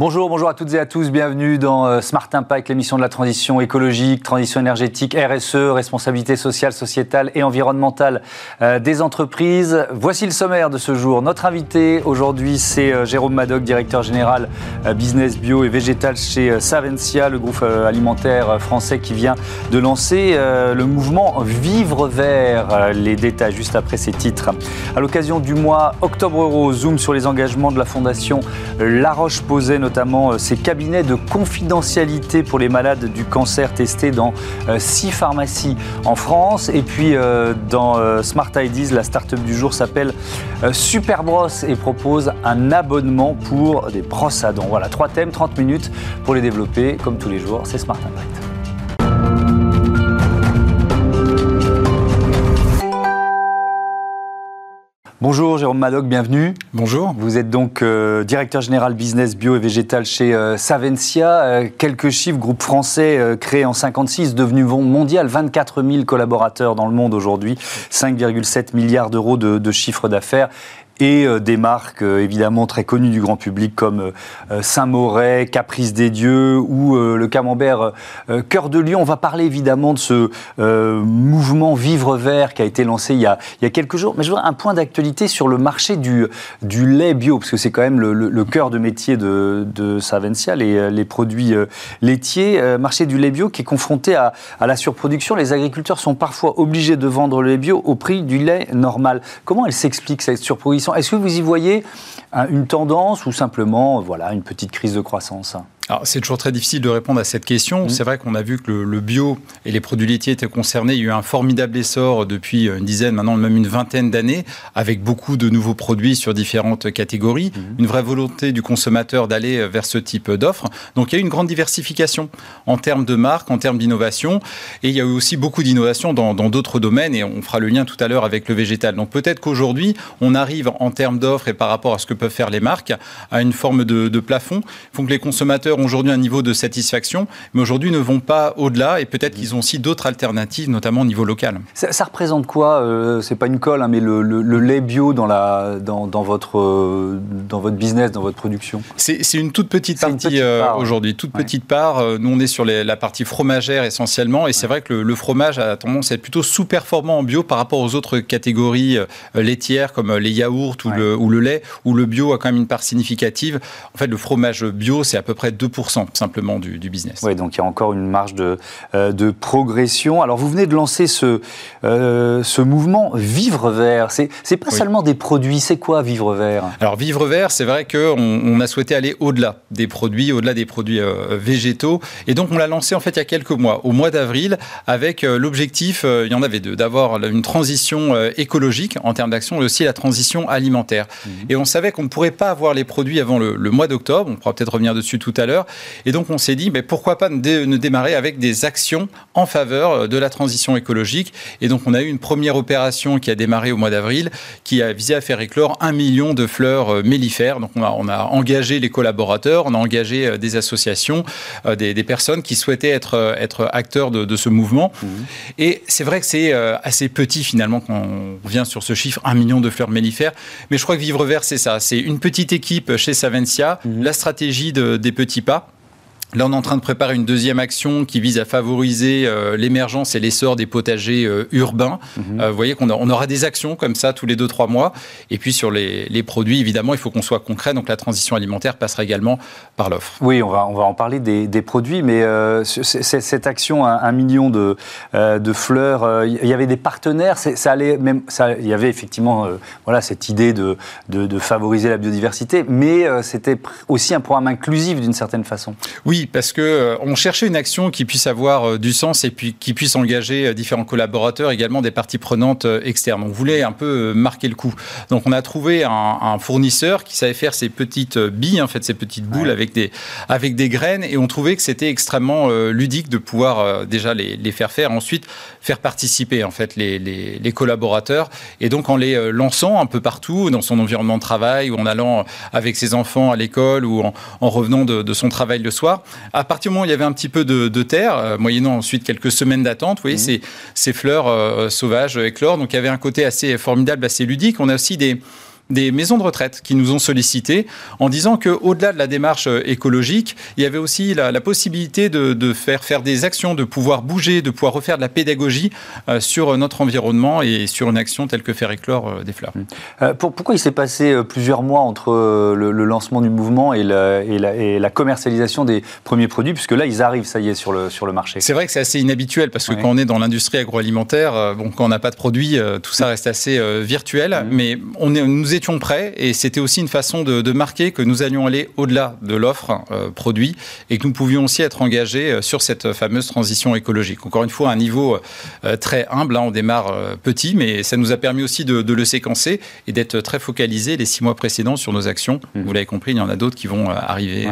Bonjour, bonjour à toutes et à tous. Bienvenue dans euh, Smart Impact, l'émission de la transition écologique, transition énergétique, RSE, responsabilité sociale, sociétale et environnementale euh, des entreprises. Voici le sommaire de ce jour. Notre invité aujourd'hui, c'est euh, Jérôme Madoc, directeur général business bio et végétal chez Savencia, le groupe alimentaire français qui vient de lancer le mouvement Vivre Vert. Les détails juste après ces titres. À l'occasion du mois Octobre Euro, zoom sur les engagements de la Fondation La Roche-Posay, notamment euh, ces cabinets de confidentialité pour les malades du cancer testés dans euh, six pharmacies en France. Et puis euh, dans Smart Ideas, la start-up du jour s'appelle Superbros et propose un abonnement pour des brosses à dents. Voilà, trois thèmes, 30 minutes pour les développer. Comme tous les jours, c'est Smart Impact. Bonjour Jérôme Madoc, bienvenue. Bonjour. Vous êtes donc euh, directeur général business bio et végétal chez euh, Savencia. Euh, quelques chiffres, groupe français créé en 56, devenu mondial, 24 000 collaborateurs dans le monde aujourd'hui, 5,7 milliards d'euros de, de chiffre d'affaires et euh, des marques euh, évidemment très connues du grand public comme euh, Saint-Moret, Caprice des Dieux ou le camembert Cœur de Lion. On va parler évidemment de ce mouvement Vivre Vert qui a été lancé il y a, il y a quelques jours. Mais je voudrais un point d'actualité sur le marché du, du lait bio, parce que c'est quand même le, cœur de métier de, de Savencia, les, les produits laitiers. marché du lait bio qui est confronté à, à la surproduction. Les agriculteurs sont parfois obligés de vendre le lait bio au prix du lait normal. Comment elle s'explique cette surproduction? Est-ce que vous y voyez une tendance ou simplement voilà, une petite crise de croissance? Alors, c'est toujours très difficile de répondre à cette question. Mm. C'est vrai qu'on a vu que le, bio et les produits laitiers étaient concernés. Il y a eu un formidable essor depuis une dizaine, maintenant même une vingtaine d'années, avec beaucoup de nouveaux produits sur différentes catégories. Mm. Une vraie volonté du consommateur d'aller vers ce type d'offres. Donc, il y a eu une grande diversification en termes de marques, en termes d'innovation. Et il y a eu aussi beaucoup d'innovation dans d'autres domaines. Et on fera le lien tout à l'heure avec le végétal. Donc, peut-être qu'aujourd'hui, on arrive en termes d'offres et par rapport à ce que peuvent faire les marques à une forme de, de plafond. Il faut que les consommateurs aujourd'hui un niveau de satisfaction, mais aujourd'hui ne vont pas au-delà et peut-être qu'ils ont aussi d'autres alternatives, notamment au niveau local. Ça, représente quoi euh, C'est pas une colle, hein, mais le, lait bio dans, la, dans, dans votre, euh, dans votre business, dans votre production? C'est une toute petite partie euh, aujourd'hui, toute petite part. Nous, on est sur la partie fromagère essentiellement, et c'est vrai que le, fromage a tendance à être plutôt sous-performant en bio par rapport aux autres catégories laitières comme les yaourts ou, le, ou le lait, où le bio a quand même une part significative. En fait, le fromage bio, c'est à peu près 2 simplement du, business. Oui, donc il y a encore une marge de, euh, de progression. Alors vous venez de lancer ce, euh, ce mouvement Vivre Vert. C'est n'est pas seulement des produits, c'est quoi Vivre Vert? Alors Vivre Vert, c'est vrai qu'on on a souhaité aller au-delà des produits, au-delà des produits euh, végétaux. Et donc on l'a lancé en fait il y a quelques mois, au mois d'avril, avec l'objectif, il y en avait deux, d'avoir une transition écologique en termes d'action et aussi la transition alimentaire. Mmh. Et on savait qu'on ne pourrait pas avoir les produits avant le, le mois d'octobre, on pourra peut-être revenir dessus tout à l'heure, et donc on s'est dit, mais pourquoi pas ne, démarrer avec des actions en faveur euh, de la transition écologique. Et donc on a eu une première opération qui a démarré au mois d'avril, qui a visé à faire éclore un million de fleurs euh, mellifères. Donc on a, on a engagé les collaborateurs, on a engagé euh, des associations, des, personnes qui souhaitaient être, être acteurs de, ce mouvement. Mmh. Et c'est vrai que c'est assez petit finalement quand on vient sur ce chiffre, un million de fleurs mellifères. Mais je crois que Vivre Vert, c'est ça. C'est une petite équipe chez Savencia, mmh. la stratégie des petits pas. Là, on est en train de préparer une deuxième action qui vise à favoriser euh, l'émergence et l'essor des potagers euh, urbains. Mhm. Euh, vous voyez qu'on on aura des actions comme ça tous les deux, trois mois. Et puis sur les, produits, évidemment, il faut qu'on soit concret. Donc la transition alimentaire passera également par l'offre. Oui, on va, on va en parler des, produits, mais cette action, un, million de, de fleurs, il y avait des partenaires. Ça allait même, ça, il y avait effectivement voilà, cette idée de, de, de favoriser la biodiversité, mais c'était aussi un programme inclusif d'une certaine façon. Oui, parce que euh, on cherchait une action qui puisse avoir euh, du sens et puis qui puisse engager euh, différents collaborateurs, également des parties prenantes externes. On voulait un peu marquer le coup. Donc on a trouvé un, fournisseur qui savait faire ces petites billes, en fait, ces petites boules avec des avec des graines, et on trouvait que c'était extrêmement ludique de pouvoir déjà les, les, faire faire, ensuite faire participer en fait les, les, les, collaborateurs, et donc en les lançant un peu partout dans son environnement de travail ou en allant avec ses enfants à l'école ou en, en revenant de, de son travail le soir, à partir du moment où il y avait un petit peu de, terre, euh, moyennant ensuite quelques semaines d'attente, vous voyez, mmh. ces, fleurs euh, sauvages éclore. Donc il y avait un côté assez formidable, assez ludique. On a aussi des des maisons de retraite qui nous ont sollicité en disant qu'au-delà de la démarche euh, écologique, il y avait aussi la, possibilité de, faire, faire des actions, de pouvoir bouger, de pouvoir refaire de la pédagogie euh, sur notre environnement et sur une action telle que faire éclore euh, des fleurs. pourquoi il s'est passé plusieurs mois entre le, lancement du mouvement et la, et, la, commercialisation des premiers produits, puisque là, ils arrivent, ça y est, sur le, sur le marché? C'est vrai que c'est assez inhabituel, parce que quand on est dans l'industrie agroalimentaire, bon, quand on n'a pas de produits, tout ça reste assez virtuel, mmh. mais on est, nous étions prêts et c'était aussi une façon de, marquer que nous allions aller au-delà de l'offre euh, produit et que nous pouvions aussi être engagés euh, sur cette fameuse transition écologique. Encore une fois, un niveau euh, très humble, hein, on démarre petit, mais ça nous a permis aussi de, le séquencer et d'être très focalisés les six mois précédents sur nos actions. Mmh. Vous l'avez compris, il y en a d'autres qui vont arriver.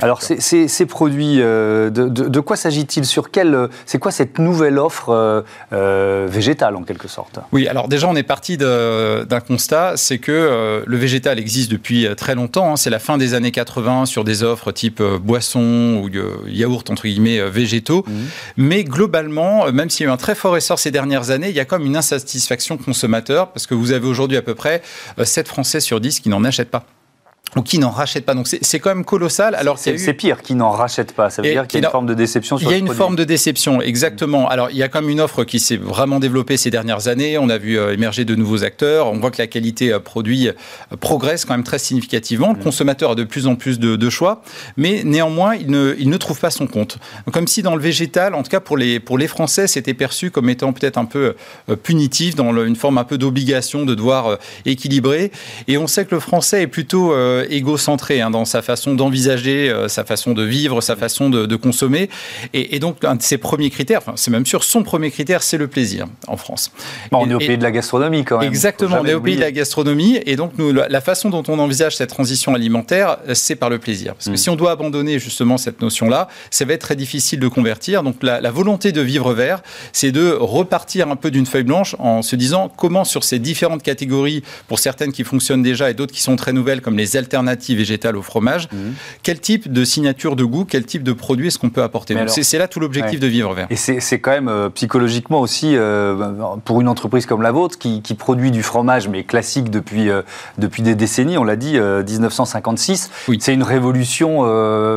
Alors, ces, produits, de, quoi s'agit-il? Sur quelle, c'est quoi cette nouvelle offre végétale en quelque sorte? Oui, alors déjà, on est parti d'un constat, c'est que le végétal existe depuis très longtemps. Hein. c'est la fin des années 80 sur des offres type euh, boisson ou euh, yaourt entre guillemets euh, végétaux. Mmh. Mais globalement, même s'il y a eu un très fort essor ces dernières années, il y a comme une insatisfaction consommateur parce que vous avez aujourd'hui à peu près 7 Français sur 10 qui n'en achètent pas ou qui n'en rachètent pas. Donc c'est quand même colossal. Alors c'est pire, qui n'en rachètent pas. Ça veut dire qu'il y a une forme de déception. Sur il y a une forme de déception, exactement. Alors il y a quand même une offre qui s'est vraiment développée ces dernières années. On a vu euh, émerger de nouveaux acteurs. On voit que la qualité euh, produit euh, progresse quand même très significativement. Le mm. consommateur a de plus en plus de, choix, mais néanmoins il ne, il ne trouve pas son compte. Comme si dans le végétal, en tout cas pour les pour les Français, c'était perçu comme étant peut-être un peu punitif, dans une forme un peu d'obligation de devoir équilibrer. Et on sait que le Français est plutôt égocentré hein, dans sa façon d'envisager, euh, sa façon de vivre, sa façon de, consommer. Et, donc, un de ses premiers critères, enfin, c'est même sûr, son premier critère, c'est le plaisir en France. on est au pays de la gastronomie quand même. Exactement, on est au pays de la gastronomie. Et donc, nous, la façon dont on envisage cette transition alimentaire, c'est par le plaisir. Parce que mm. si on doit abandonner justement cette notion-là, ça va être très difficile de convertir. Donc, la, la volonté de vivre vert, c'est de repartir un peu d'une feuille blanche en se disant comment sur ces différentes catégories, pour certaines qui fonctionnent déjà et d'autres qui sont très nouvelles, comme les alternatives, alternative végétale au fromage, mhm. quel type de signature de goût, quel type de produit est-ce qu'on peut apporter C'est là tout l'objectif de Vivre Vert. Et c'est quand même euh, psychologiquement aussi, euh, pour une entreprise comme la vôtre, qui, produit du fromage, mais classique depuis, euh, depuis des décennies, on l'a dit, 1956, oui. c'est une révolution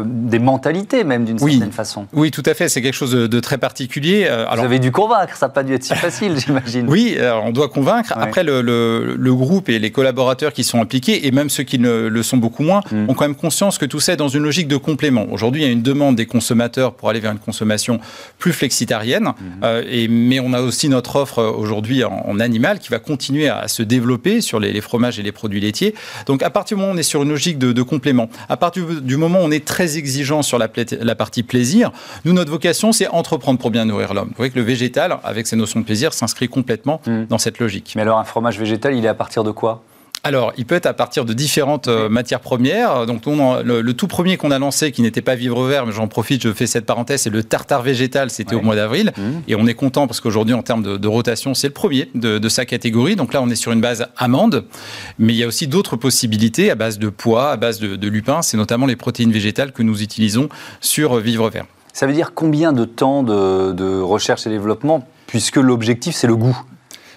des mentalités même d'une certaine façon. Oui, tout à fait, c'est quelque chose de, très particulier. Alors, Vous avez dû convaincre, ça n'a pas dû être si facile, j'imagine. Oui, on doit convaincre. Après, le, le, groupe et les collaborateurs qui sont impliqués, et même ceux qui ne le sont beaucoup moins, mm. ont quand même conscience que tout ça est dans une logique de complément. Aujourd'hui, il y a une demande des consommateurs pour aller vers une consommation plus flexitarienne, mm. euh, et, mais on a aussi notre offre aujourd'hui en, animal qui va continuer à, se développer sur les, fromages et les produits laitiers. Donc à partir du moment où on est sur une logique de, complément, à partir du moment où on est très exigeant sur la, la partie plaisir, nous, notre vocation, c'est entreprendre pour bien nourrir l'homme. Vous voyez que le végétal, avec ses notions de plaisir, s'inscrit complètement mm. dans cette logique. Mais alors un fromage végétal, il est à partir de quoi? Alors, il peut être à partir de différentes euh, matières premières. Donc, le, tout premier qu'on a lancé, qui n'était pas Vivre Vert, mais j'en profite, je fais cette parenthèse, c'est le tartare végétal. C'était au mois d'avril. Mmh. Et on est content parce qu'aujourd'hui, en termes de, rotation, c'est le premier de, sa catégorie. Donc là, on est sur une base amande. Mais il y a aussi d'autres possibilités à base de pois, à base de, de lupin. C'est notamment les protéines végétales que nous utilisons sur Vivre Vert. Ça veut dire combien de temps de recherche et développement? Puisque l'objectif, c'est le goût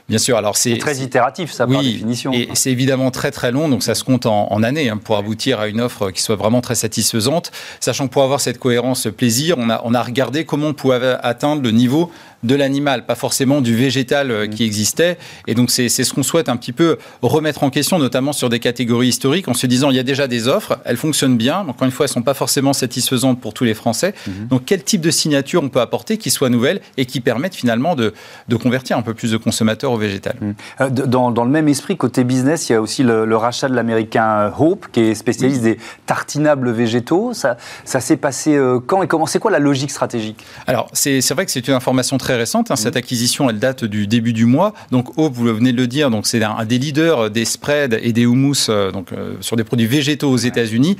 Bien sûr. Alors c'est très itératif, ça par définition. Et c'est évidemment très très long, donc ça se compte en, années hein, pour aboutir à une offre qui soit vraiment très satisfaisante. Sachant que pour avoir cette cohérence plaisir, on a on a regardé comment on pouvait atteindre le niveau de l'animal, pas forcément du végétal euh, qui existait. Et donc c'est ce qu'on souhaite un petit peu remettre en question, notamment sur des catégories historiques, en se disant il y a déjà des offres, elles fonctionnent bien. Encore une fois, elles sont pas forcément satisfaisantes pour tous les Français. Mhm. Donc quel type de signature on peut apporter qui soit nouvelle et qui permette finalement de, de convertir un peu plus de consommateurs au végétal? Mhm. Euh, dans, dans, le même esprit, côté business, il y a aussi le, rachat de l'américain Hope, qui est spécialiste des tartinables végétaux. Ça, ça s'est passé euh, quand et comment? C'est quoi la logique stratégique? Alors, c'est vrai que c'est une information très très récente. Hein, cette mmh. acquisition, elle date du début du mois. Donc, Hope, vous venez de le dire, donc c'est un, des leaders des spreads et des houmous euh, donc, euh, sur des produits végétaux aux États-Unis.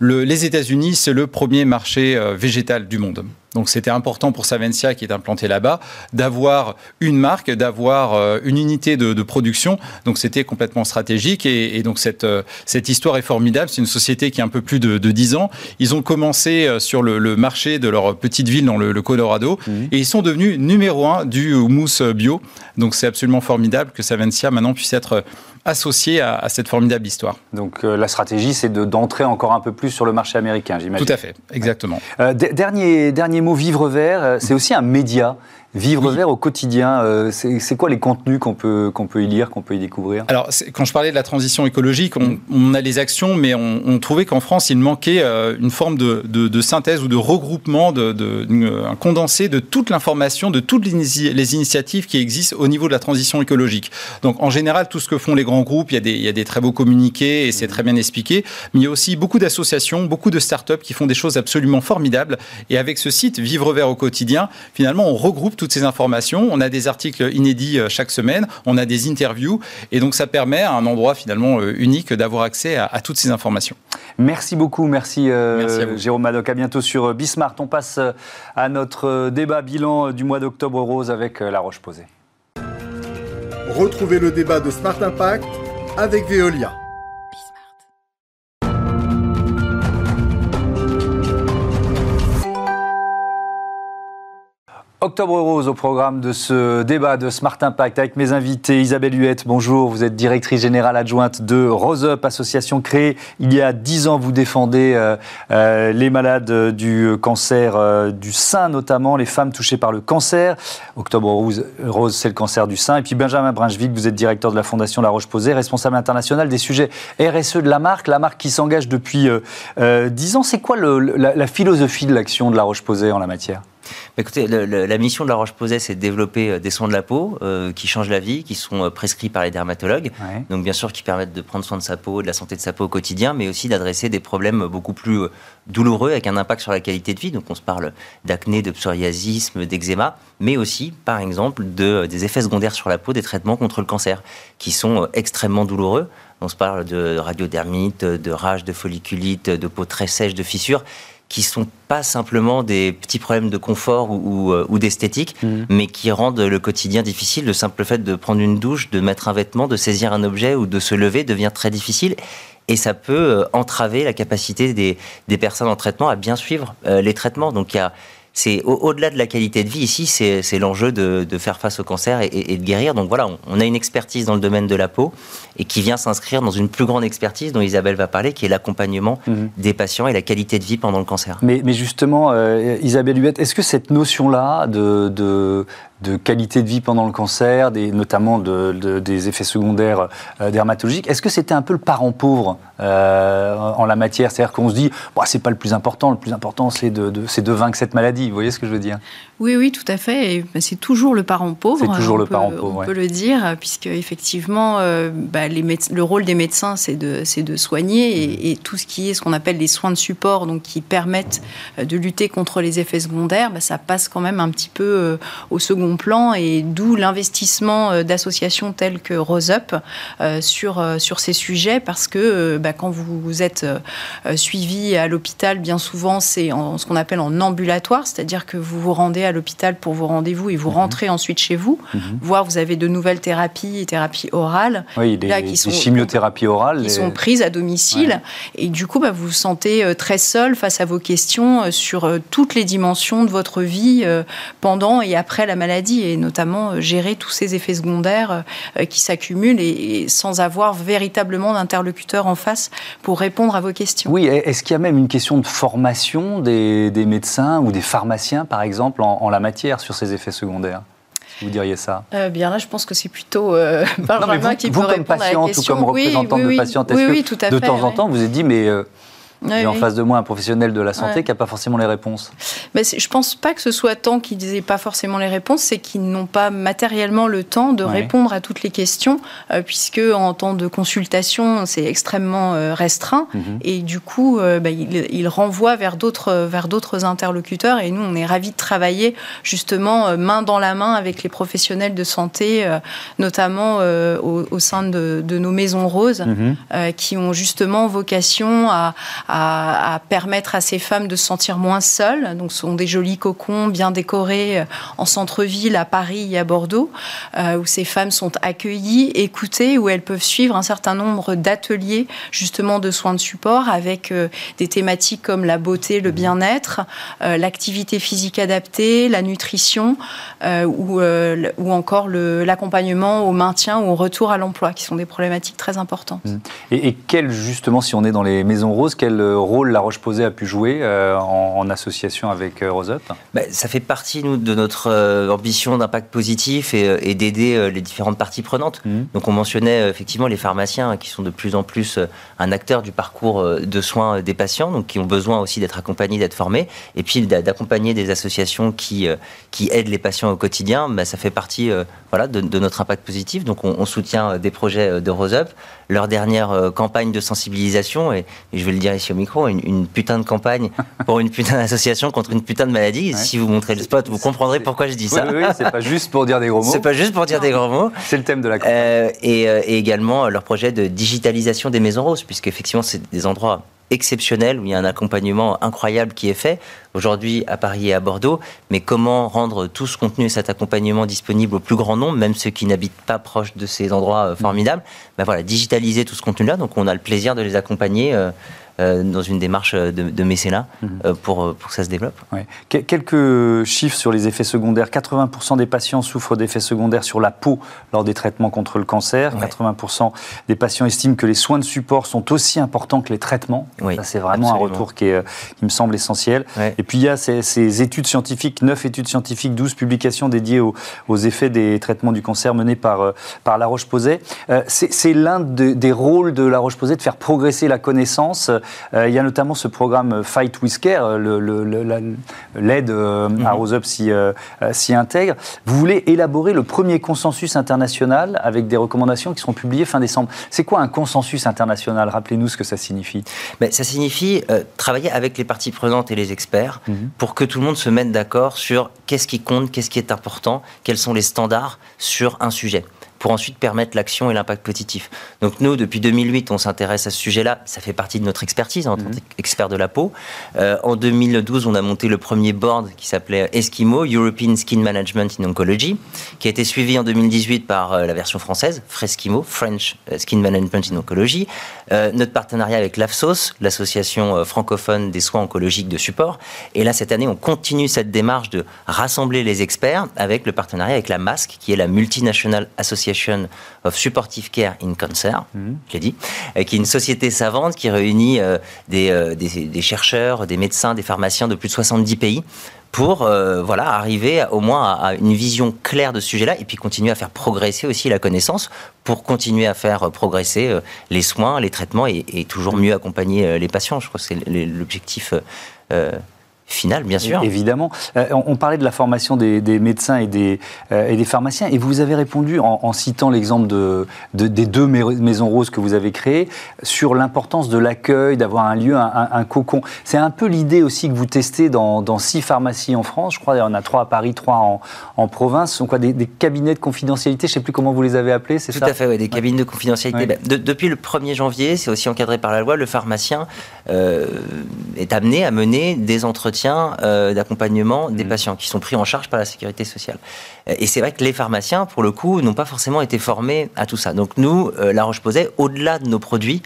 les États-Unis, c'est le premier marché euh, végétal du monde. Donc c'était important pour Savencia, qui est implanté là-bas, d'avoir une marque, d'avoir euh, une unité de, production. Donc c'était complètement stratégique. Et, donc cette, euh, cette histoire est formidable. C'est une société qui a un peu plus de, de 10 ans. Ils ont commencé euh, sur le, marché de leur petite ville dans le, Colorado. Mhm. Et ils sont devenus numéro un du mousse bio. Donc c'est absolument formidable que Savencia maintenant puisse être associés à, cette formidable histoire. Donc la stratégie, c'est d'entrer encore un peu plus sur le marché américain, j'imagine. Tout à fait, exactement. dernier, dernier mot, Vivre Vert, c'est aussi un média. Vivre vert au quotidien, euh, c'est quoi les contenus qu'on peut, qu'on peut y lire, qu'on peut y découvrir? Alors, quand je parlais de la transition écologique, on, a les actions, mais on, trouvait qu'en France, il manquait euh, une forme de, de, synthèse ou de regroupement, de, de un condensé de toute l'information, de toutes les, initiatives qui existent au niveau de la transition écologique. Donc, en général, tout ce que font les grands groupes, il y a des, il y a des très beaux communiqués et c'est très bien expliqué, mais il y a aussi beaucoup d'associations, beaucoup de startups qui font des choses absolument formidables. Et avec ce site, Vivre vert au quotidien, finalement, on regroupe toutes ces informations. On a des articles inédits euh, chaque semaine, on a des interviews, et donc ça permet à un endroit finalement euh, unique d'avoir accès à, toutes ces informations. Merci beaucoup, merci, euh, Jérôme Madoc. À bientôt sur Bismart. On passe à notre débat bilan du mois d'octobre rose avec La Roche Posée. Retrouvez le débat de Smart Impact avec Veolia. Octobre Rose au programme de ce débat de Smart Impact avec mes invités. Isabelle Huette, bonjour. Vous êtes directrice générale adjointe de Rose Up, association créée il y a dix ans. Vous défendez euh, euh, les malades du cancer euh, du sein, notamment les femmes touchées par le cancer. Octobre Rose, c'est le cancer du sein. Et puis Benjamin Brinchevik, vous êtes directeur de la Fondation La Roche-Posay, responsable international des sujets RSE de la marque, la marque qui s'engage depuis dix ans. C'est quoi la, la philosophie de l'action de La Roche-Posay en la matière? Écoutez, la mission de la Roche-Posay, c'est de développer euh, des soins de la peau euh, qui changent la vie, qui sont euh, prescrits par les dermatologues. Donc, bien sûr, qui permettent de prendre soin de sa peau, de la santé de sa peau au quotidien, mais aussi d'adresser des problèmes beaucoup plus douloureux avec un impact sur la qualité de vie. Donc, on se parle d'acné, de psoriasisme, d'eczéma, mais aussi, par exemple, de, des effets secondaires sur la peau des traitements contre le cancer, qui sont extrêmement douloureux. On se parle de radiodermite, de rage, de folliculite, de peau très sèche, de fissures qui sont pas simplement des petits problèmes de confort ou, ou, euh, d'esthétique, mhm. mais qui rendent le quotidien difficile. Le simple fait de prendre une douche, de mettre un vêtement, de saisir un objet ou de se lever devient très difficile. Et ça peut euh, entraver la capacité des, des personnes en traitement à bien suivre euh, les traitements. Donc il y a c'est au-delà de la qualité de vie ici, c'est l'enjeu de, faire face au cancer et, de guérir. Donc voilà, on, a une expertise dans le domaine de la peau et qui vient s'inscrire dans une plus grande expertise dont Isabelle va parler, qui est l'accompagnement mhm. des patients et la qualité de vie pendant le cancer. Mais, justement, euh, Isabelle Huette, est-ce que cette notion-là de, de qualité de vie pendant le cancer, des, notamment de, des effets secondaires euh, dermatologiques. Est-ce que c'était un peu le parent pauvre euh, en la matière? C'est-à-dire qu'on se dit, bah, c'est pas le plus important, le plus important c'est de, de, de vaincre cette maladie. Vous voyez ce que je veux dire? Oui, oui, tout à fait. Ben, c'est toujours le parent pauvre. C'est toujours le parent pauvre. On peut le dire, puisque effectivement, euh, bah, les le rôle des médecins, c'est de, de soigner et, mmh. et, tout ce qui est ce qu'on appelle les soins de support, donc qui permettent de lutter contre les effets secondaires, bah, ça passe quand même un petit peu au second plan et d'où l'investissement euh, d'associations telles que Rose Up euh, sur, euh, sur ces sujets parce que bah, quand vous, êtes suivi à l'hôpital, bien souvent c'est ce qu'on appelle en ambulatoire, c'est-à-dire que vous vous rendez à l'hôpital pour vos rendez-vous et vous mhm. rentrez ensuite chez vous, mhm. voire vous avez de nouvelles thérapies, thérapies orales, oui, là, qui sont, chimiothérapies orales, qui sont prises à domicile. Et du coup bah, vous vous sentez très seul face à vos questions sur toutes les dimensions de votre vie pendant et après la maladie et notamment euh, gérer tous ces effets secondaires euh, qui s'accumulent et, sans avoir véritablement d'interlocuteur en face pour répondre à vos questions. Oui, est-ce qu'il y a même une question de formation des, médecins ou des pharmaciens, par exemple, en, la matière sur ces effets secondaires? Vous diriez ça? Euh, Bien là, je pense que c'est plutôt euh, Benjamin qui peut répondre à la question. ou comme représentante de patiente, est-ce que de temps en temps vous avez dit mais oui, en face de moi un professionnel de la santé qui n'a pas forcément les réponses. Mais je ne pense pas que ce soit tant qu'ils n'aient pas forcément les réponses, c'est qu'ils n'ont pas matériellement le temps de répondre à toutes les questions, euh, puisque en temps de consultation, c'est extrêmement euh, restreint. Mhm. Et du coup, euh, bah, ils, renvoient vers d'autres, vers d'autres interlocuteurs. Et nous, on est ravis de travailler justement main dans la main avec les professionnels de santé, notamment au, sein de, nos maisons roses, mhm. qui ont justement vocation à à, permettre à ces femmes de se sentir moins seules. Donc, ce sont des jolis cocons bien décorés en centre-ville, à Paris et à Bordeaux, où ces femmes sont accueillies, écoutées, où elles peuvent suivre un certain nombre d'ateliers justement de soins de support avec des thématiques comme la beauté, le bien-être, l'activité physique adaptée, la nutrition ou, ou encore l'accompagnement au maintien ou au retour à l'emploi, qui sont des problématiques très importantes. Mmh. Et, quel, justement, si on est dans les maisons roses, quel euh, rôle La Roche-Posay a pu jouer euh, en, association avec euh, Roseup bah, Ça fait partie, nous, de notre ambition d'impact positif et, d'aider les différentes parties prenantes. Mmh. Donc, on mentionnait effectivement les pharmaciens qui sont de plus en plus un acteur du parcours de soins des patients, donc qui ont besoin aussi d'être accompagnés, d'être formés, et puis d'accompagner des associations qui, qui aident les patients au quotidien. Bah, ça fait partie voilà, de, notre impact positif. Donc, on, on soutient des projets de Roseup leur dernière campagne de sensibilisation, et, je vais le dire ici au micro, une, putain de campagne pour une putain d'association contre une putain de maladie. Si vous montrez le spot, vous comprendrez pourquoi je dis ça. Oui, oui c'est pas juste pour dire des gros mots. C'est pas juste pour dire des gros mots. C'est le thème de la campagne. Euh, et, euh, et, également leur projet de digitalisation des maisons roses, puisque effectivement c'est des endroits exceptionnel, où il y a un accompagnement incroyable qui est fait, aujourd'hui à Paris et à Bordeaux, mais comment rendre tout ce contenu et cet accompagnement disponible au plus grand nombre, même ceux qui n'habitent pas proche de ces endroits euh, formidables, ben voilà, digitaliser tout ce contenu-là, donc on a le plaisir de les accompagner euh, euh, dans une démarche de, de mécénat mhm. euh, pour, euh, pour que ça se développe. Quelques chiffres sur les effets secondaires. 80% des patients souffrent d'effets secondaires sur la peau lors des traitements contre le cancer. 80% des patients estiment que les soins de support sont aussi importants que les traitements. ça, c'est vraiment un retour qui, est, qui, me semble essentiel. Et puis, il y a ces, études scientifiques, 9 études scientifiques, 12 publications dédiées aux, aux effets des traitements du cancer menés par, par La Roche-Posay. c'est l'un des rôles de La Roche-Posay de faire progresser la connaissance euh, il y a notamment ce programme Fight with Care, euh, l'aide euh, à Rose Up s'y intègre. Vous voulez élaborer le premier consensus international avec des recommandations qui seront publiées fin décembre. C'est quoi un consensus international? Rappelez-nous ce que ça signifie. Mais ça signifie travailler avec les parties prenantes et les experts mhm. pour que tout le monde se mette d'accord sur qu'est-ce qui compte, qu'est-ce qui est important, quels sont les standards sur un sujet pour ensuite permettre l'action et l'impact positif. Donc nous, depuis 2008, on s'intéresse à ce sujet-là. Ça fait partie de notre expertise en tant mhm. qu'expert de la peau. Euh, en 2012, on a monté le premier board qui s'appelait Eskimo, European Skin Management in Oncology, qui a été suivi en 2018 par euh, la version française, Freskimo, French euh, Skin Management in Oncology. notre partenariat avec l'AFSOS, l'association francophone des soins oncologiques de support. Et là, cette année, on continue cette démarche de rassembler les experts avec le partenariat avec la MASC, qui est la Multinational Association of Supportive Care in Cancer, je l'ai dit, euh, qui est une société savante qui réunit euh, euh, des, chercheurs, des médecins, des pharmaciens de plus de 70 pays pour voilà arriver au moins à, une vision claire de ce sujet-là et puis continuer à faire progresser aussi la connaissance pour continuer à faire progresser les soins, les traitements et, et toujours mieux accompagner les patients. Je crois que c'est l'objectif finale, bien sûr. Évidemment. Euh, on, parlait de la formation des, médecins et des, euh, et des, pharmaciens, et vous avez répondu en, citant l'exemple de, des deux maisons roses que vous avez créées sur l'importance de l'accueil, d'avoir un lieu, un, cocon. C'est un peu l'idée aussi que vous testez dans, six pharmacies en France. Je crois qu'il y en a trois à Paris, trois en, en province. Ce sont quoi des, cabinets de confidentialité Je ne sais plus comment vous les avez appelés, c'est ça Tout à fait, oui, des cabinets de confidentialité. Ben, depuis le 1er janvier, c'est aussi encadré par la loi, le pharmacien euh, est amené à mener des entretiens euh, d'accompagnement des mmh. patients qui sont pris en charge par la sécurité sociale. Et c'est vrai que les pharmaciens, pour le coup, n'ont pas forcément été formés à tout ça. Donc nous, euh, La Roche-Posay, au-delà de nos produits,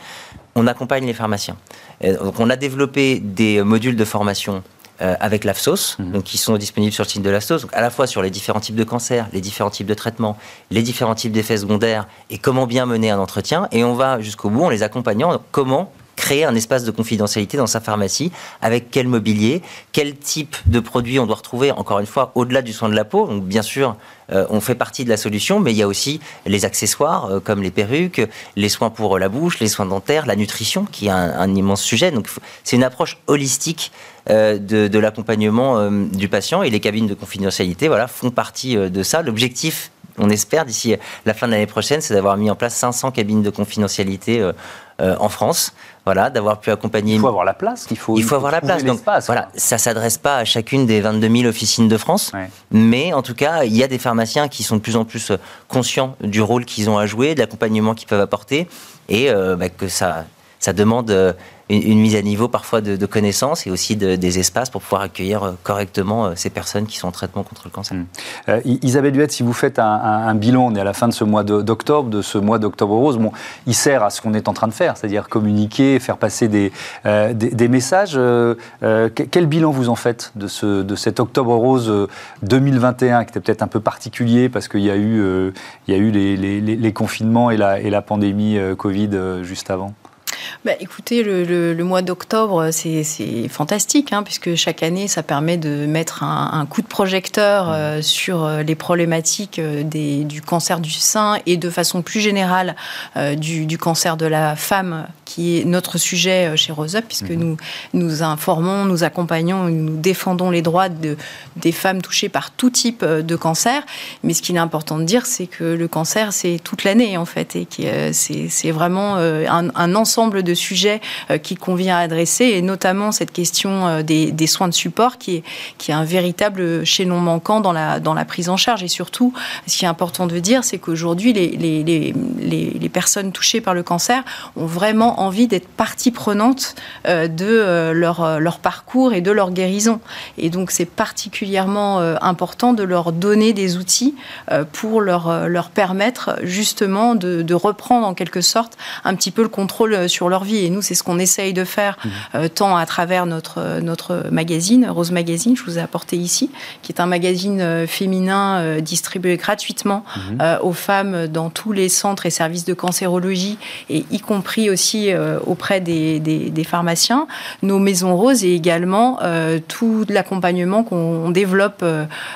on accompagne les pharmaciens. donc on a développé des modules de formation euh, avec l'AFSOS, mmh. donc qui sont disponibles sur le site de l'AFSOS, à la fois sur les différents types de cancers, les différents types de traitements, les différents types d'effets secondaires et comment bien mener un entretien. Et on va jusqu'au bout en les accompagnant comment créer un espace de confidentialité dans sa pharmacie, avec quel mobilier, quel type de produit on doit retrouver, encore une fois, au-delà du soin de la peau. Donc, bien sûr, euh, on fait partie de la solution, mais il y a aussi les accessoires, euh, comme les perruques, les soins pour la bouche, les soins dentaires, la nutrition, qui est un, immense sujet. Donc, c'est une approche holistique euh, de, l'accompagnement du patient, et les cabines de confidentialité voilà, font partie de ça. L'objectif on espère d'ici la fin de l'année prochaine, c'est d'avoir mis en place 500 cabines de confidentialité euh, en France. Voilà, d'avoir pu accompagner. Il faut avoir la place. Il faut, il faut, avoir la place. Donc voilà, ça s'adresse pas à chacune des 22 000 officines de France, mais en tout cas, il y a des pharmaciens qui sont de plus en plus euh, conscients du rôle qu'ils ont à jouer, de l'accompagnement qu'ils peuvent apporter, et euh, bah, que ça, ça demande une, mise à niveau parfois de, connaissances et aussi des espaces pour pouvoir accueillir correctement ces personnes qui sont en traitement contre le cancer. Mmh. Isabelle Duette, si vous faites un, bilan, on est à la fin de ce mois d'octobre, de ce mois d'octobre rose, il sert à ce qu'on est en train de faire, c'est-à-dire communiquer, faire passer des, messages. quel bilan vous en faites de, ce, de cet octobre rose 2021 qui était peut-être un peu particulier parce qu'il y a eu, les, confinements et la pandémie Covid juste avant? Bah, écoutez, le, mois d'octobre, c'est fantastique, hein, puisque chaque année, ça permet de mettre un, coup de projecteur euh, sur euh, les problématiques euh, des, du cancer du sein et de façon plus générale du, du, cancer de la femme, qui est notre sujet chez Rose Up, puisque mhm. nous, nous informons, nous accompagnons, nous défendons les droits de, des femmes touchées par tout type de cancer. Mais ce qu'il est important de dire, c'est que le cancer, c'est toute l'année, en fait, et que c'est vraiment un, un ensemble de sujets euh, qui convient à adresser, et notamment cette question euh, des, soins de support qui est, qui est un véritable chaînon manquant dans la, dans la prise en charge. Et surtout, ce qui est important de dire, c'est qu'aujourd'hui, les, les, les, les, personnes touchées par le cancer ont vraiment envie d'être partie prenante euh, de leur, leur parcours et de leur guérison. Et donc, c'est particulièrement important de leur donner des outils pour leur, leur permettre justement de, de reprendre en quelque sorte un petit peu le contrôle sur leur vie. Et nous, c'est ce qu'on essaye de faire, mmh. euh, tant à travers notre, notre magazine, Rose Magazine, je vous ai apporté ici, qui est un magazine euh, féminin euh, distribué gratuitement mmh. aux femmes dans tous les centres et services de cancérologie, et y compris aussi auprès des, des, pharmaciens, nos maisons roses et également tout l'accompagnement qu'on développe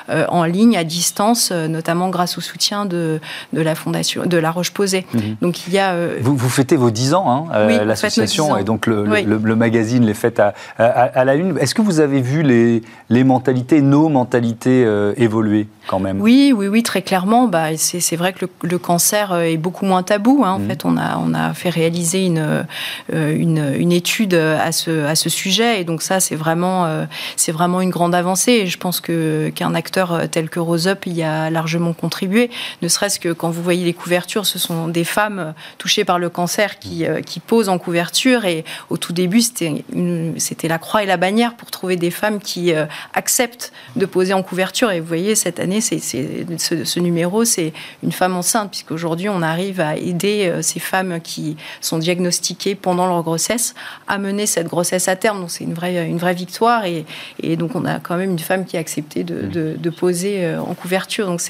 en ligne, à distance, notamment grâce au soutien de, de la fondation, de la Roche-Posay. Mmh. Donc il y a... vous, vous fêtez vos 10 ans, hein, oui, l'association et donc le, le, magazine les fêtes à, à, la une. Est-ce que vous avez vu les, les mentalités, nos mentalités euh, évoluer quand même? Oui, oui, oui, très clairement. Bah, c'est vrai que le, cancer euh, est beaucoup moins tabou. Hein. En mmh. fait, on a, on a fait réaliser une, euh, une, une, étude à ce, à ce sujet et donc ça, c'est vraiment, c'est vraiment une grande avancée. Et je pense que qu'un acteur tel que Rose Up y a largement contribué. Ne serait-ce que quand vous voyez les couvertures, ce sont des femmes touchées par le cancer qui, qui posent en couverture. Et au tout début, c'était la croix et la bannière pour trouver des femmes qui euh, acceptent de poser en couverture. Et vous voyez, cette année, c'est ce, ce, numéro, c'est une femme enceinte, puisqu'aujourd'hui, on arrive à aider euh, ces femmes qui sont diagnostiquées pendant leur grossesse à mener cette grossesse à terme. Donc, c'est une vraie, une vraie victoire. Et, et, donc, on a quand même une femme qui a accepté de, mmh. de, poser euh, en couverture. Donc,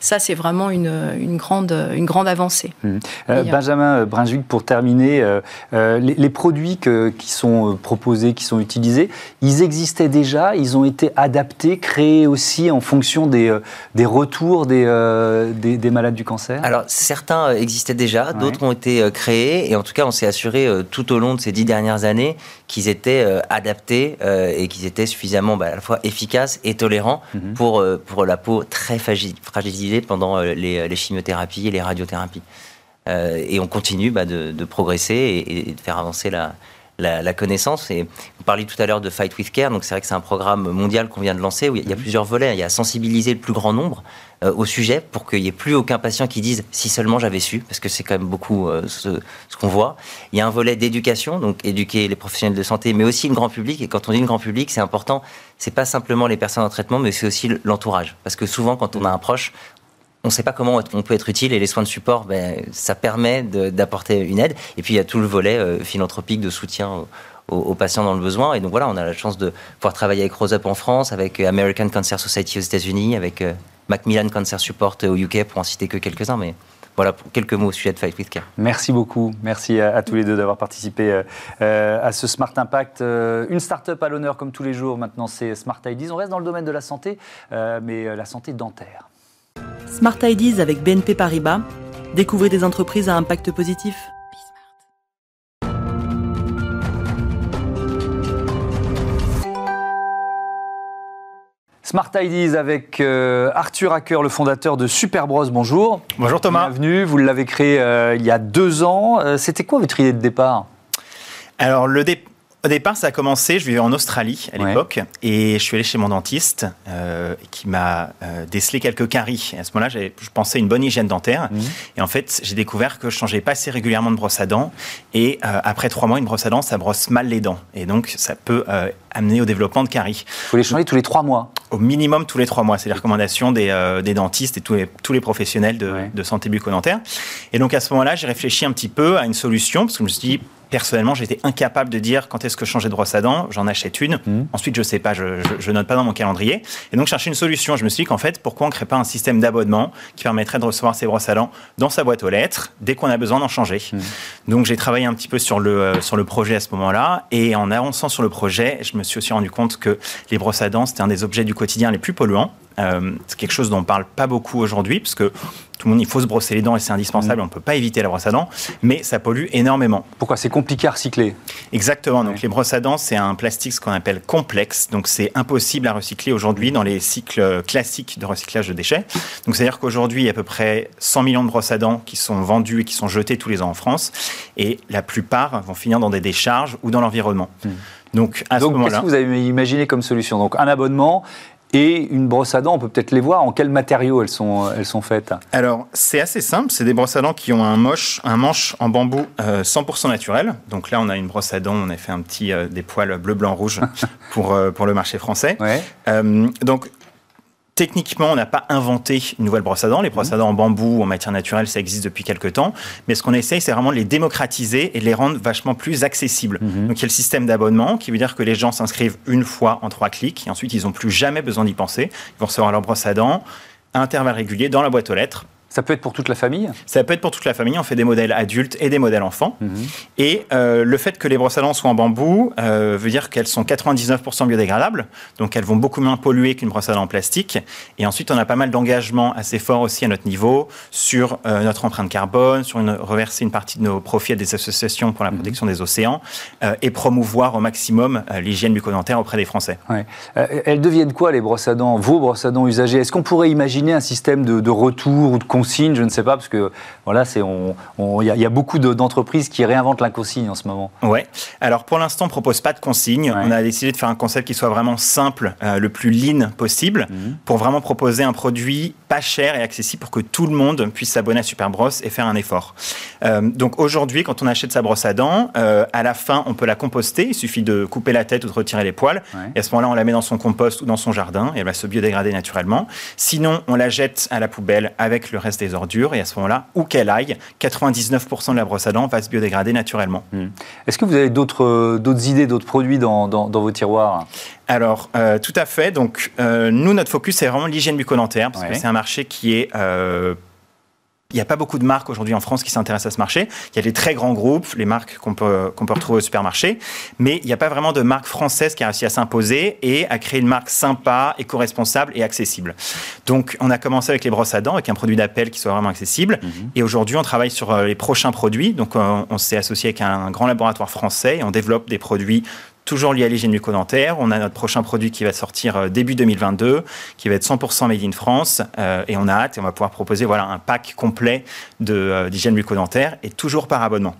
ça, c'est vraiment une, une, grande, une grande avancée. Mmh. Benjamin Brunswick, pour terminer, euh, les, produits qui sont euh, proposés, qui sont utilisés, ils existaient déjà, ils ont été adaptés, créés aussi en fonction des, euh, des retours des, des, malades du cancer Alors, certains existaient déjà, d'autres ont été créés, et en tout cas, on s'est assuré tout au long de ces dix dernières années qu'ils étaient adaptés et qu'ils étaient suffisamment bah, à la fois efficaces et tolérants mhm. pour, pour la peau très fragilisée pendant les, les chimiothérapies et les radiothérapies. Euh, et on continue bah, de, progresser et, de faire avancer la, la, connaissance. Et vous parliez tout à l'heure de Fight with Care, donc c'est vrai que c'est un programme mondial qu'on vient de lancer où il y a, mhm. plusieurs volets. Il y a sensibiliser le plus grand nombre euh, au sujet pour qu'il n'y ait plus aucun patient qui dise si seulement j'avais su, parce que c'est quand même beaucoup euh, ce, ce qu'on voit. Il y a un volet d'éducation, donc éduquer les professionnels de santé, mais aussi le grand public. Et quand on dit le grand public, c'est important. C'est pas simplement les personnes en traitement, mais c'est aussi l'entourage, parce que souvent quand on a un proche, on ne sait pas comment on peut être utile et les soins de support, ben, ça permet d'apporter une aide. Et puis il y a tout le volet euh, philanthropique de soutien aux, patients dans le besoin. Et donc voilà, on a la chance de pouvoir travailler avec Rose Up en France, avec euh, American Cancer Society aux États-Unis, avec euh, Macmillan Cancer Support au UK, pour en citer que quelques-uns. Mais voilà, quelques mots au sujet de Fight with Care. Merci beaucoup. Merci à, tous les deux d'avoir participé à ce Smart Impact. une start-up à l'honneur comme tous les jours. Maintenant, c'est Smart IDs. On reste dans le domaine de la santé, mais la santé dentaire. Smart Ideas avec BNP Paribas. Découvrez des entreprises à impact positif. Smart Ideas avec euh, Arthur Hacker, le fondateur de Superbros. Bonjour. Bonjour Thomas. Bienvenue. Vous l'avez créé euh, il y a deux ans. Euh, c'était quoi votre idée de départ? Alors, le Au départ, ça a commencé, je vivais en Australie à Ouais. l'époque, et je suis allé chez mon dentiste euh, qui m'a euh, décelé quelques caries. Et à ce moment-là, je pensais à une bonne hygiène dentaire. Mhm. Et en fait, j'ai découvert que je changeais pas assez régulièrement de brosse à dents. Et euh, après trois mois, une brosse à dents, ça brosse mal les dents. Et donc, ça peut amener au développement de caries. Il faut les changer tous les trois mois. Au minimum tous les trois mois. C'est les recommandations des, des dentistes et tous les, tous les professionnels de, Ouais. de santé bucco-dentaire. Et donc, à ce moment-là, j'ai réfléchi un petit peu à une solution, parce que je me suis dit, personnellement, j'étais incapable de dire quand est-ce que je changeais de brosse à dents. J'en achète une. Mhm. Ensuite, je sais pas, je, je, je note pas dans mon calendrier. Et donc, je cherchais une solution. Je me suis dit qu'en fait, pourquoi on crée pas un système d'abonnement qui permettrait de recevoir ces brosses à dents dans sa boîte aux lettres dès qu'on a besoin d'en changer. Donc, j'ai travaillé un petit peu sur le, euh, sur le projet à ce moment-là. Et en avançant sur le projet, je me suis aussi rendu compte que les brosses à dents, c'était un des objets du quotidien les plus polluants. Euh, c'est quelque chose dont on parle pas beaucoup aujourd'hui, parce que tout le monde, il faut se brosser les dents et c'est indispensable. On ne peut pas éviter la brosse à dents, mais ça pollue énormément. Pourquoi C'est compliqué à recycler? Exactement. Donc Ouais. les brosses à dents, c'est un plastique ce qu'on appelle complexe. Donc c'est impossible à recycler aujourd'hui dans les cycles classiques de recyclage de déchets. Donc c'est-à-dire qu'aujourd'hui, il y a à peu près 100 millions de brosses à dents qui sont vendues et qui sont jetées tous les ans en France. Et la plupart vont finir dans des décharges ou dans l'environnement. Donc à ce Donc, qu'est-ce moment-là. que vous avez imaginé comme solution? Donc, un abonnement et une brosse à dents, on peut peut-être les voir. En quels matériaux elles sont, elles sont faites? Alors, c'est assez simple. C'est des brosses à dents qui ont un, moche, un manche en bambou euh, 100% naturel. Donc là, on a une brosse à dents. On a fait un petit euh, des poils bleu, blanc, rouge pour, euh, pour le marché français. Ouais. Euh, donc, techniquement, on n'a pas inventé une nouvelle brosse à dents. Les brosses à dents en bambou ou en matière naturelle, ça existe depuis quelques temps. Mais ce qu'on essaye, c'est vraiment de les démocratiser et de les rendre vachement plus accessibles. Mhm. Donc, il y a le système d'abonnement qui veut dire que les gens s'inscrivent une fois en trois clics et ensuite, ils n'ont plus jamais besoin d'y penser. Ils vont recevoir leur brosse à dents à intervalles réguliers dans la boîte aux lettres. Ça peut être pour toute la famille Ça peut être pour toute la famille. On fait des modèles adultes et des modèles enfants. Et euh, le fait que les brosses à dents soient en bambou euh, veut dire qu'elles sont 99% biodégradables. Donc elles vont beaucoup moins polluer qu'une brosse à dents en plastique. Et ensuite, on a pas mal d'engagements assez forts aussi à notre niveau sur euh, notre empreinte carbone, sur une, reverser une partie de nos profits à des associations pour la protection des océans et promouvoir au maximum l'hygiène bucco-dentaire auprès des Français. Ouais. Elles deviennent quoi les brosses à dents? Vos brosses à dents usagées? Est-ce qu'on pourrait imaginer un système de, de retour ou de consigne Je ne sais pas, parce que voilà, c'est on- il y, a- il y a beaucoup de- d'entreprises qui réinventent la consigne en ce moment. Ouais. Alors pour l'instant, on propose pas de consigne. Ouais. On a décidé de faire un concept qui soit vraiment simple, euh, le plus lean possible, pour vraiment proposer un produit pas cher et accessible pour que tout le monde puisse s'abonner à Superbrosse et faire un effort. Euh, donc aujourd'hui, quand on achète sa brosse à dents, euh, à la fin, on peut la composter. Il suffit de couper la tête ou de retirer les poils. Ouais. Et à ce moment-là, on la met dans son compost ou dans son jardin et elle va se biodégrader naturellement. Sinon, on la jette à la poubelle avec le reste des ordures et à ce moment-là, où qu'elle aille, 99% de la brosse à dents va se biodégrader naturellement. Est-ce que vous avez d'autres euh, d'autres idées, d'autres produits dans, dans- dans vos tiroirs? Alors, euh, tout à fait. Donc, euh, nous, notre focus, c'est vraiment l'hygiène bucco-dentaire, parce Ouais. que c'est un marché qui est... euh, il n'y a pas beaucoup de marques aujourd'hui en France qui s'intéressent à ce marché. Il y a les très grands groupes, les marques qu'on peut, qu'on peut retrouver au supermarché, mais il n'y a pas vraiment de marque française qui a réussi à s'imposer et à créer une marque sympa, éco-responsable et accessible. Donc, on a commencé avec les brosses à dents, avec un produit d'appel qui soit vraiment accessible. Et aujourd'hui, on travaille sur euh, les prochains produits. Donc, on s'est associé avec un grand laboratoire français et on développe des produits toujours liés à l'hygiène bucco-dentaire. On a notre prochain produit qui va sortir euh, début 2022, qui va être 100% made in France. euh, et on a hâte et on va pouvoir proposer voilà, un pack complet euh, d'hygiène bucco-dentaire et toujours par abonnement.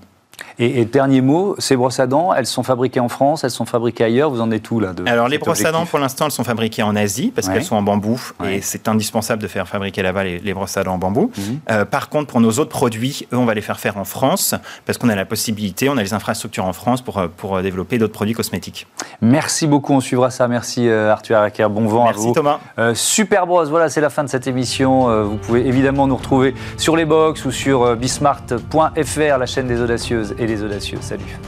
Et, et dernier mot, ces brosses à dents, elles sont fabriquées en France, elles sont fabriquées ailleurs. Vous en êtes où là de Alors, les brosses à dents, pour l'instant, elles sont fabriquées en Asie parce Ouais. qu'elles sont en bambou Ouais. et c'est indispensable de faire fabriquer là-bas les, les brosses à dents en bambou. Mhm. Euh, par contre, pour nos autres produits, eux, on va les faire faire en France parce qu'on a la possibilité, on a les infrastructures en France pour, euh, pour euh, développer d'autres produits cosmétiques. Merci beaucoup, on suivra ça. Merci euh, Arthur Araker, bon vent à Merci vous. Thomas. Euh, Super Bros, voilà, c'est la fin de cette émission. Vous pouvez évidemment nous retrouver sur les box ou sur bismart.fr, la chaîne des audacieuses et des audacieux. Salut.